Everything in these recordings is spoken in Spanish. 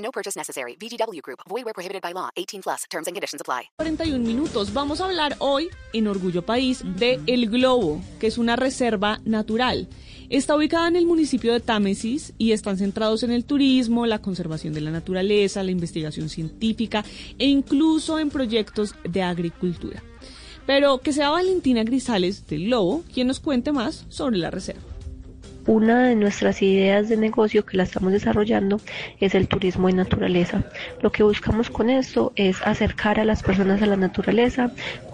No purchase necessary. VGW Group. Void where prohibited by law. 18 plus. Terms and conditions apply. 41 minutos. Vamos a hablar hoy en Orgullo País de El Globo, que es una reserva natural. Está ubicada en el municipio de Támesis y están centrados en el turismo, la conservación de la naturaleza, la investigación científica e incluso en proyectos de agricultura. Pero que sea Valentina Grisales del Globo quien nos cuente más sobre la reserva. Una de nuestras ideas de negocio que la estamos desarrollando es el turismo de naturaleza. Lo que buscamos con esto es acercar a las personas a la naturaleza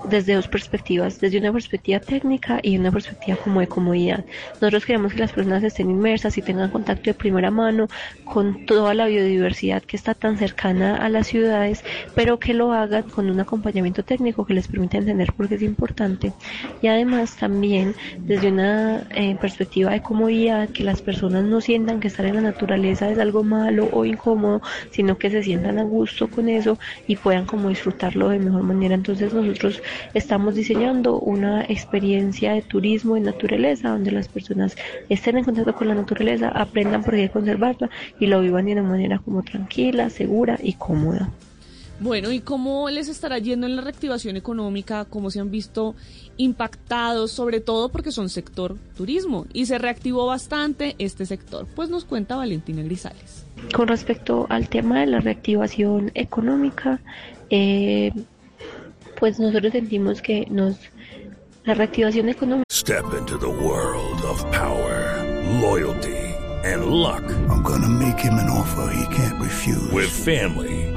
desde dos perspectivas, desde una perspectiva técnica y una perspectiva como de comodidad. Nosotros queremos que las personas estén inmersas y tengan contacto de primera mano con toda la biodiversidad que está tan cercana a las ciudades, pero que lo hagan con un acompañamiento técnico que les permita entender por qué es importante. Y además también desde una eh, perspectiva de comodidad que las personas no sientan que estar en la naturaleza es algo malo o incómodo, sino que se sientan a gusto con eso y puedan como disfrutarlo de mejor manera. Entonces nosotros estamos diseñando una experiencia de turismo de naturaleza donde las personas estén en contacto con la naturaleza, aprendan por qué conservarla y lo vivan de una manera como tranquila, segura y cómoda. Bueno, ¿y cómo les estará yendo en la reactivación económica? ¿Cómo se han visto impactados? Sobre todo porque son sector turismo y se reactivó bastante este sector. Pues nos cuenta Valentina Grisales. Con respecto al tema de la reactivación económica, eh, pues nosotros sentimos que nos la reactivación económica. Step into the world of power, loyalty, and luck. I'm gonna make him an offer he can't refuse. With family,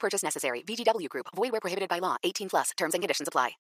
Purchase necessary. VGW Group. Void where prohibited by law. 18 plus. Terms and conditions apply.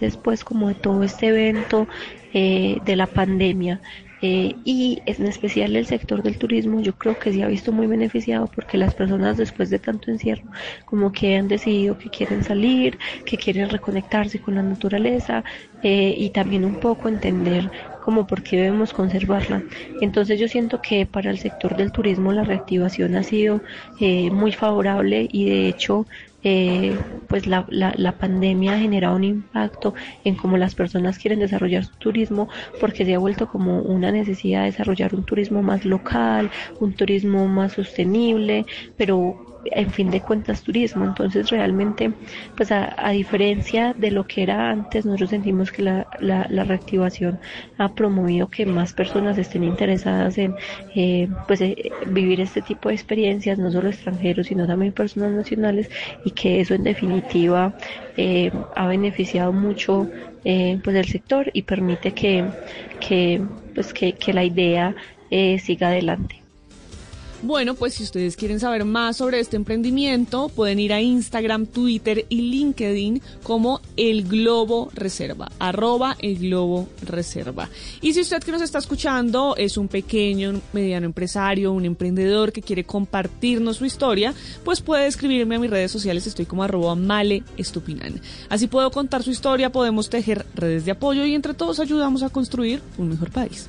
después como de todo este evento eh, de la pandemia eh, y en especial el sector del turismo yo creo que se ha visto muy beneficiado porque las personas después de tanto encierro como que han decidido que quieren salir, que quieren reconectarse con la naturaleza eh, y también un poco entender como por qué debemos conservarla. Entonces yo siento que para el sector del turismo la reactivación ha sido eh, muy favorable y de hecho eh, pues la, la, la, pandemia ha generado un impacto en cómo las personas quieren desarrollar su turismo porque se ha vuelto como una necesidad de desarrollar un turismo más local, un turismo más sostenible, pero en fin de cuentas turismo. Entonces realmente, pues a, diferencia de lo que era antes, nosotros sentimos que la, la, la, reactivación ha promovido que más personas estén interesadas en eh, pues eh, vivir este tipo de experiencias, no solo extranjeros, sino también personas nacionales, y que eso en definitiva eh, ha beneficiado mucho eh, pues el sector y permite que, que pues que, que la idea eh, siga adelante. Bueno, pues si ustedes quieren saber más sobre este emprendimiento, pueden ir a Instagram, Twitter y LinkedIn como El Globo Reserva, arroba El Globo Reserva. Y si usted que nos está escuchando es un pequeño, mediano empresario, un emprendedor que quiere compartirnos su historia, pues puede escribirme a mis redes sociales, estoy como arroba Male. Así puedo contar su historia, podemos tejer redes de apoyo y entre todos ayudamos a construir un mejor país.